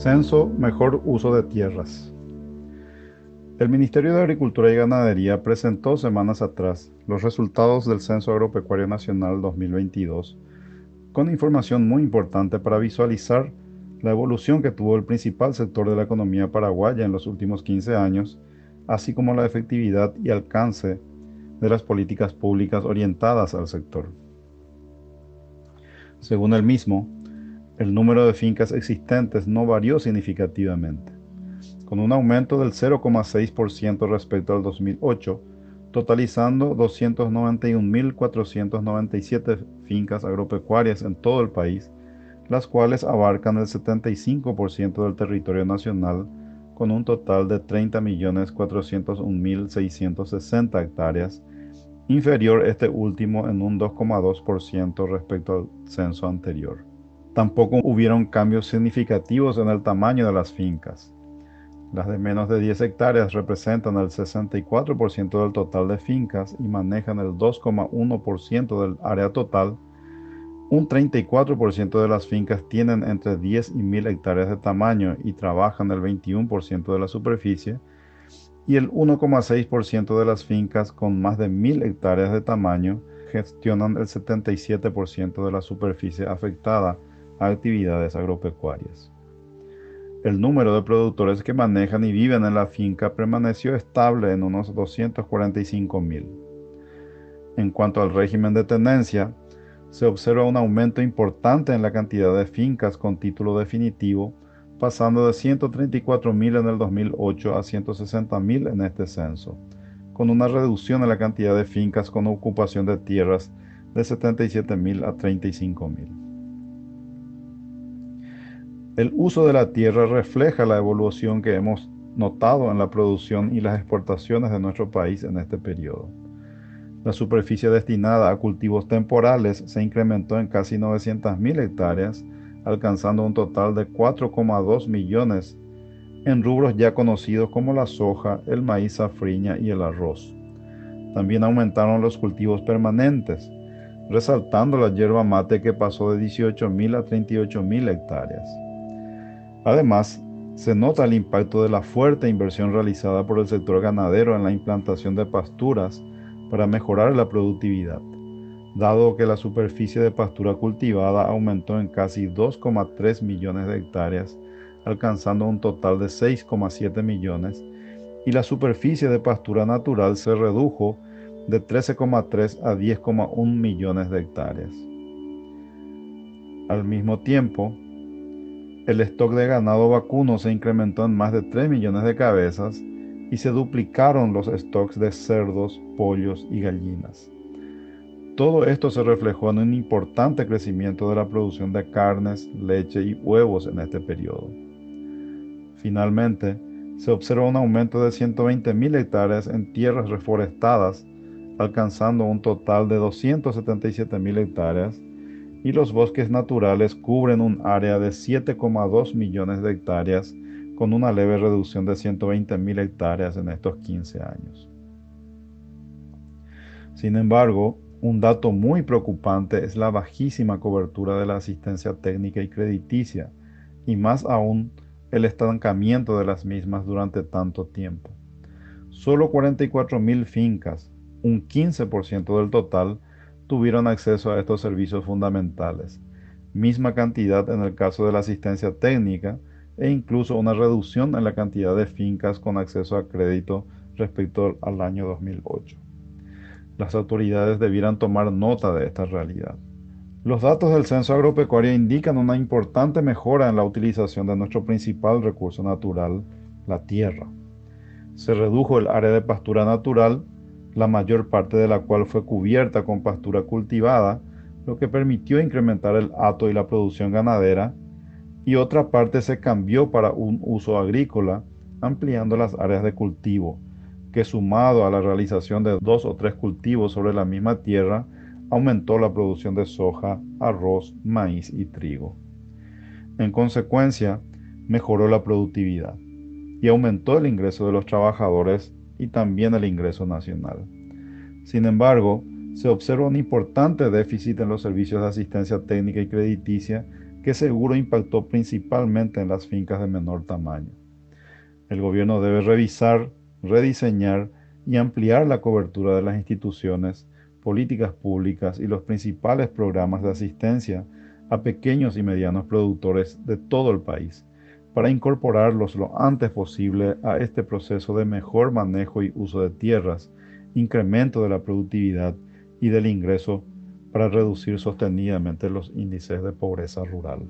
Censo, mejor uso de tierras. El Ministerio de Agricultura y Ganadería presentó semanas atrás los resultados del Censo Agropecuario Nacional 2022, con información muy importante para visualizar la evolución que tuvo el principal sector de la economía paraguaya en los últimos 15 años, así como la efectividad y alcance de las políticas públicas orientadas al sector. Según el mismo, el número de fincas existentes no varió significativamente, con un aumento del 0,6% respecto al 2008, totalizando 291.497 fincas agropecuarias en todo el país, las cuales abarcan el 75% del territorio nacional con un total de 30.401.660 hectáreas, inferior este último en un 2,2% respecto al censo anterior. Tampoco hubieron cambios significativos en el tamaño de las fincas. Las de menos de 10 hectáreas representan el 64% del total de fincas y manejan el 2,1% del área total. Un 34% de las fincas tienen entre 10 y 1000 hectáreas de tamaño y trabajan el 21% de la superficie. Y el 1,6% de las fincas con más de 1000 hectáreas de tamaño gestionan el 77% de la superficie afectada actividades agropecuarias. El número de productores que manejan y viven en la finca permaneció estable en unos 245 mil. En cuanto al régimen de tenencia, se observa un aumento importante en la cantidad de fincas con título definitivo, pasando de 134 mil en el 2008 a 160 mil en este censo, con una reducción en la cantidad de fincas con ocupación de tierras de 77 mil a 35 mil. El uso de la tierra refleja la evolución que hemos notado en la producción y las exportaciones de nuestro país en este periodo. La superficie destinada a cultivos temporales se incrementó en casi 900.000 hectáreas, alcanzando un total de 4,2 millones en rubros ya conocidos como la soja, el maíz safriña y el arroz. También aumentaron los cultivos permanentes, resaltando la hierba mate que pasó de 18.000 a 38.000 hectáreas. Además, se nota el impacto de la fuerte inversión realizada por el sector ganadero en la implantación de pasturas para mejorar la productividad, dado que la superficie de pastura cultivada aumentó en casi 2,3 millones de hectáreas, alcanzando un total de 6,7 millones, y la superficie de pastura natural se redujo de 13,3 a 10,1 millones de hectáreas. Al mismo tiempo, el stock de ganado vacuno se incrementó en más de 3 millones de cabezas y se duplicaron los stocks de cerdos, pollos y gallinas. Todo esto se reflejó en un importante crecimiento de la producción de carnes, leche y huevos en este periodo. Finalmente, se observa un aumento de 120.000 hectáreas en tierras reforestadas, alcanzando un total de 277.000 hectáreas y los bosques naturales cubren un área de 7,2 millones de hectáreas con una leve reducción de 120 mil hectáreas en estos 15 años. Sin embargo, un dato muy preocupante es la bajísima cobertura de la asistencia técnica y crediticia, y más aún el estancamiento de las mismas durante tanto tiempo. Solo 44 mil fincas, un 15% del total, tuvieron acceso a estos servicios fundamentales, misma cantidad en el caso de la asistencia técnica e incluso una reducción en la cantidad de fincas con acceso a crédito respecto al año 2008. Las autoridades debieran tomar nota de esta realidad. Los datos del censo agropecuario indican una importante mejora en la utilización de nuestro principal recurso natural, la tierra. Se redujo el área de pastura natural la mayor parte de la cual fue cubierta con pastura cultivada, lo que permitió incrementar el hato y la producción ganadera, y otra parte se cambió para un uso agrícola, ampliando las áreas de cultivo, que sumado a la realización de dos o tres cultivos sobre la misma tierra, aumentó la producción de soja, arroz, maíz y trigo. En consecuencia, mejoró la productividad y aumentó el ingreso de los trabajadores y también el ingreso nacional. Sin embargo, se observa un importante déficit en los servicios de asistencia técnica y crediticia que seguro impactó principalmente en las fincas de menor tamaño. El gobierno debe revisar, rediseñar y ampliar la cobertura de las instituciones, políticas públicas y los principales programas de asistencia a pequeños y medianos productores de todo el país, para incorporarlos lo antes posible a este proceso de mejor manejo y uso de tierras, incremento de la productividad y del ingreso para reducir sostenidamente los índices de pobreza rural.